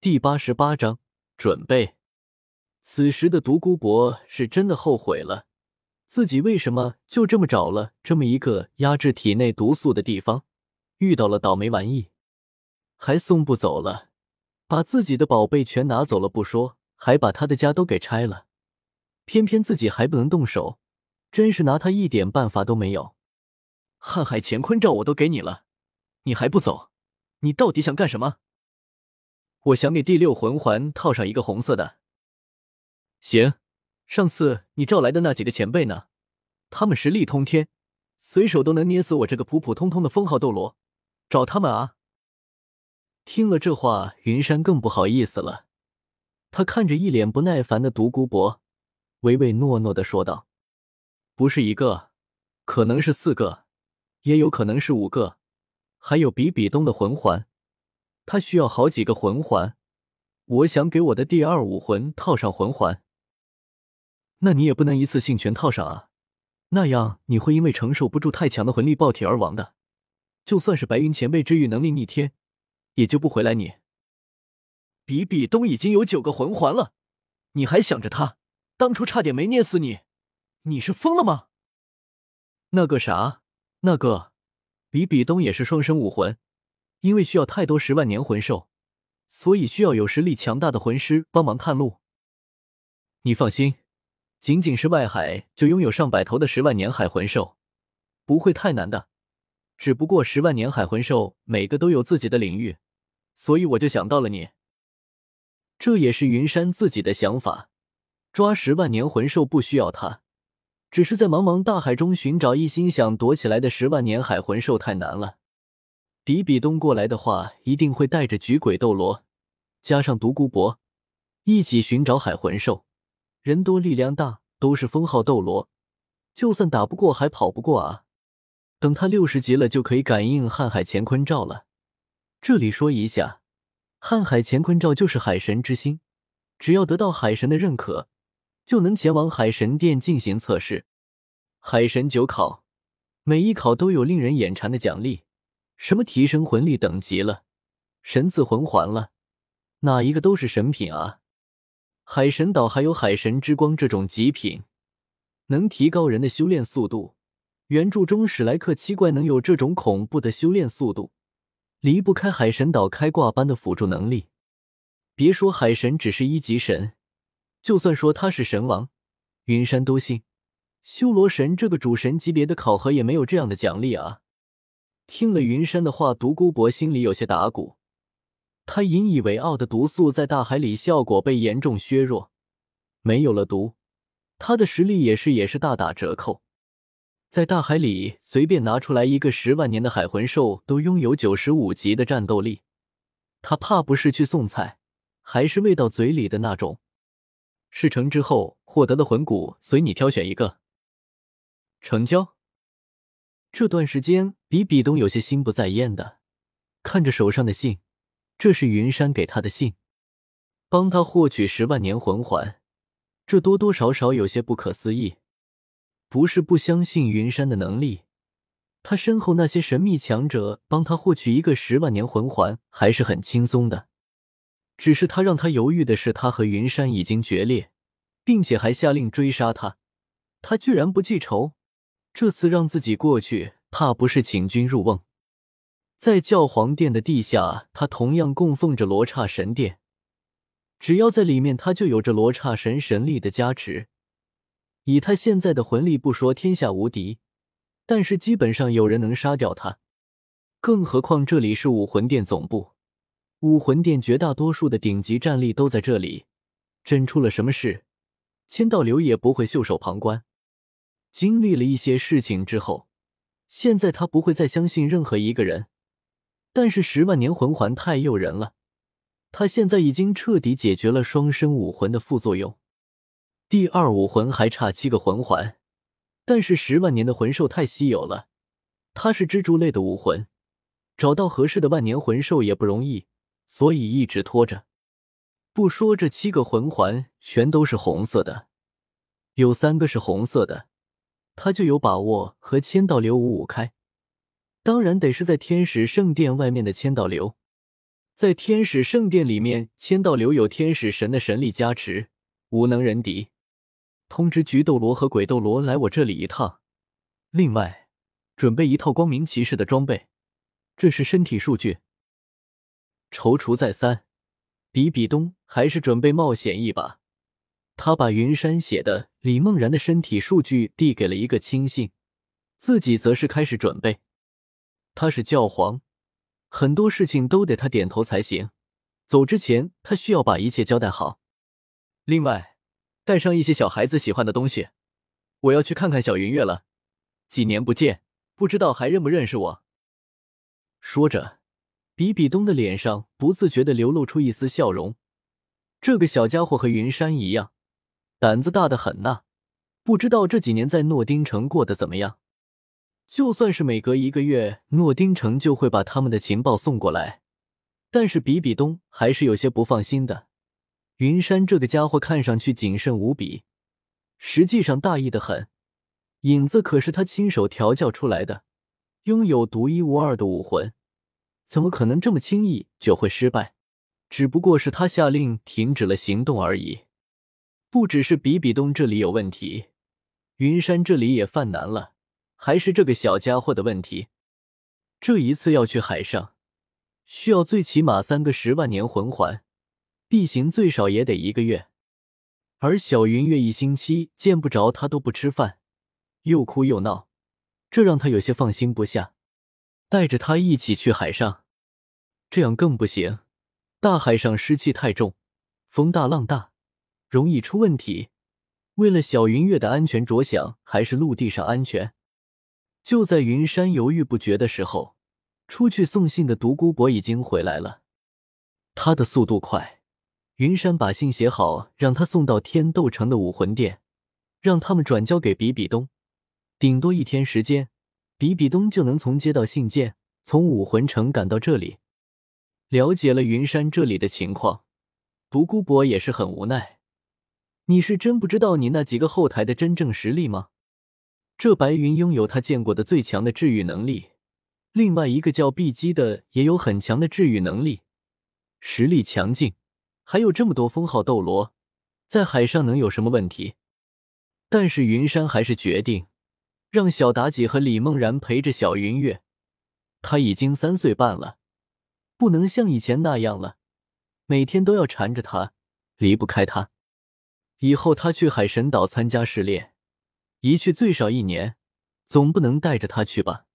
第八十八章准备。此时的独孤博是真的后悔了，自己为什么就这么找了这么一个压制体内毒素的地方，遇到了倒霉玩意，还送不走了，把自己的宝贝全拿走了不说，还把他的家都给拆了，偏偏自己还不能动手，真是拿他一点办法都没有。瀚海乾坤罩我都给你了，你还不走？你到底想干什么？我想给第六魂环套上一个红色的。行，上次你召来的那几个前辈呢？他们实力通天，随手都能捏死我这个普普通通的封号斗罗，找他们啊！听了这话，云山更不好意思了。他看着一脸不耐烦的独孤博，唯唯诺诺的说道：“不是一个，可能是四个，也有可能是五个，还有比比东的魂环。”他需要好几个魂环，我想给我的第二武魂套上魂环。那你也不能一次性全套上啊，那样你会因为承受不住太强的魂力爆体而亡的。就算是白云前辈治愈能力逆天，也救不回来你。比比东已经有九个魂环了，你还想着他？当初差点没捏死你，你是疯了吗？那个啥，那个比比东也是双生武魂。因为需要太多十万年魂兽，所以需要有实力强大的魂师帮忙探路。你放心，仅仅是外海就拥有上百头的十万年海魂兽，不会太难的。只不过十万年海魂兽每个都有自己的领域，所以我就想到了你。这也是云山自己的想法。抓十万年魂兽不需要他，只是在茫茫大海中寻找一心想躲起来的十万年海魂兽太难了。比比东过来的话，一定会带着菊鬼斗罗，加上独孤博，一起寻找海魂兽。人多力量大，都是封号斗罗，就算打不过，还跑不过啊！等他六十级了，就可以感应瀚海乾坤罩了。这里说一下，瀚海乾坤罩就是海神之心，只要得到海神的认可，就能前往海神殿进行测试。海神九考，每一考都有令人眼馋的奖励。什么提升魂力等级了，神赐魂环了，哪一个都是神品啊！海神岛还有海神之光这种极品，能提高人的修炼速度。原著中史莱克七怪能有这种恐怖的修炼速度，离不开海神岛开挂般的辅助能力。别说海神只是一级神，就算说他是神王，云山都信。修罗神这个主神级别的考核也没有这样的奖励啊！听了云山的话，独孤博心里有些打鼓。他引以为傲的毒素在大海里效果被严重削弱，没有了毒，他的实力也是也是大打折扣。在大海里随便拿出来一个十万年的海魂兽，都拥有九十五级的战斗力。他怕不是去送菜，还是喂到嘴里的那种。事成之后获得的魂骨，随你挑选一个。成交。这段时间，比比东有些心不在焉的看着手上的信，这是云山给他的信，帮他获取十万年魂环，这多多少少有些不可思议。不是不相信云山的能力，他身后那些神秘强者帮他获取一个十万年魂环还是很轻松的，只是他让他犹豫的是，他和云山已经决裂，并且还下令追杀他，他居然不记仇。这次让自己过去，怕不是请君入瓮。在教皇殿的地下，他同样供奉着罗刹神殿。只要在里面，他就有着罗刹神神力的加持。以他现在的魂力，不说天下无敌，但是基本上有人能杀掉他。更何况这里是武魂殿总部，武魂殿绝大多数的顶级战力都在这里。真出了什么事，千道流也不会袖手旁观。经历了一些事情之后，现在他不会再相信任何一个人。但是十万年魂环太诱人了，他现在已经彻底解决了双生武魂的副作用。第二武魂还差七个魂环，但是十万年的魂兽太稀有了，它是蜘蛛类的武魂，找到合适的万年魂兽也不容易，所以一直拖着。不说这七个魂环全都是红色的，有三个是红色的。他就有把握和千道流五五开，当然得是在天使圣殿外面的千道流。在天使圣殿里面千道流有天使神的神力加持，无能人敌。通知菊斗罗和鬼斗罗来我这里一趟。另外，准备一套光明骑士的装备。这是身体数据。踌躇再三，比比东还是准备冒险一把。他把云山写的李梦然的身体数据递给了一个亲信，自己则是开始准备。他是教皇，很多事情都得他点头才行。走之前，他需要把一切交代好。另外，带上一些小孩子喜欢的东西。我要去看看小云月了，几年不见，不知道还认不认识我。说着，比比东的脸上不自觉的流露出一丝笑容。这个小家伙和云山一样，胆子大的很呐。不知道这几年在诺丁城过得怎么样？就算是每隔一个月，诺丁城就会把他们的情报送过来，但是比比东还是有些不放心的。云山这个家伙看上去谨慎无比，实际上大意的很。影子可是他亲手调教出来的。拥有独一无二的武魂，怎么可能这么轻易就会失败？只不过是他下令停止了行动而已。不只是比比东这里有问题，云山这里也犯难了，还是这个小家伙的问题。这一次要去海上，需要最起码三个十万年魂环，必行最少也得一个月。而小云月一星期见不着他都不吃饭，又哭又闹。这让他有些放心不下，带着他一起去海上，这样更不行。大海上湿气太重，风大浪大，容易出问题。为了小云月的安全着想，还是陆地上安全。就在云山犹豫不决的时候，出去送信的独孤博已经回来了。他的速度快，云山把信写好，让他送到天斗城的武魂殿，让他们转交给比比东。顶多一天时间，比比东就能从接到信件，从武魂城赶到这里。了解了云山这里的情况，独孤博也是很无奈。你是真不知道你那几个后台的真正实力吗？这白云拥有他见过的最强的治愈能力，另外一个叫碧姬的也有很强的治愈能力，实力强劲，还有这么多封号斗罗，在海上能有什么问题？但是云山还是决定。让小妲己和李梦然陪着小云月，他已经三岁半了，不能像以前那样了，每天都要缠着他，离不开他。以后他去海神岛参加试炼，一去最少一年，总不能带着他去吧。